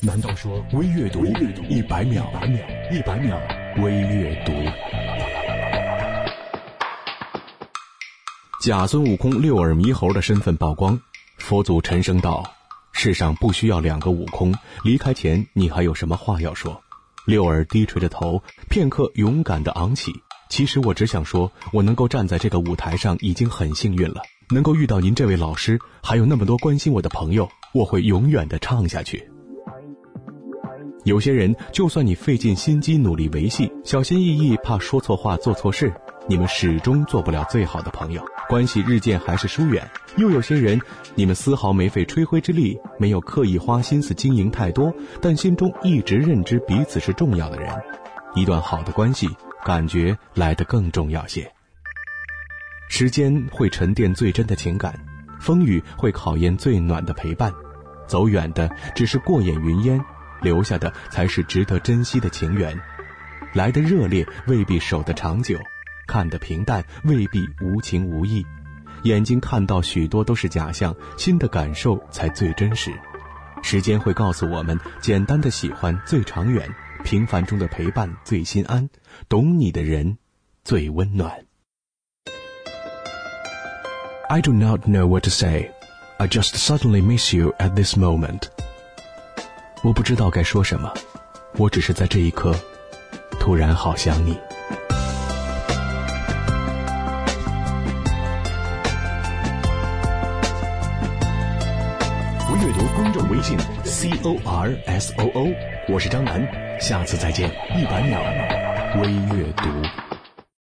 难道说微阅读一百秒？一百秒微阅读。假孙悟空六耳猕猴的身份曝光，佛祖沉声道：“世上不需要两个悟空，离开前你还有什么话要说？”六耳低垂着头，片刻勇敢的昂起。其实我只想说，我能够站在这个舞台上已经很幸运了。能够遇到您这位老师，还有那么多关心我的朋友，我会永远的唱下去。有些人，就算你费尽心机努力维系，小心翼翼，怕说错话、做错事，你们始终做不了最好的朋友，关系日渐还是疏远。又有些人，你们丝毫没费吹灰之力，没有刻意花心思经营太多，但心中一直认知彼此是重要的人。一段好的关系，感觉来得更重要些。时间会沉淀最真的情感，风雨会考验最暖的陪伴。走远的只是过眼云烟，留下的才是值得珍惜的情缘。来的热烈未必守得长久，看得平淡未必无情无义。眼睛看到许多都是假象，心的感受才最真实。时间会告诉我们，简单的喜欢最长远，平凡中的陪伴最心安，懂你的人最温暖。I do not know what to say. I just suddenly miss you at this moment. 我不知道该说什么，我只是在这一刻，突然好想你。不阅读公众微信 c o r s o o，我是张楠，下次再见。一百秒微阅读。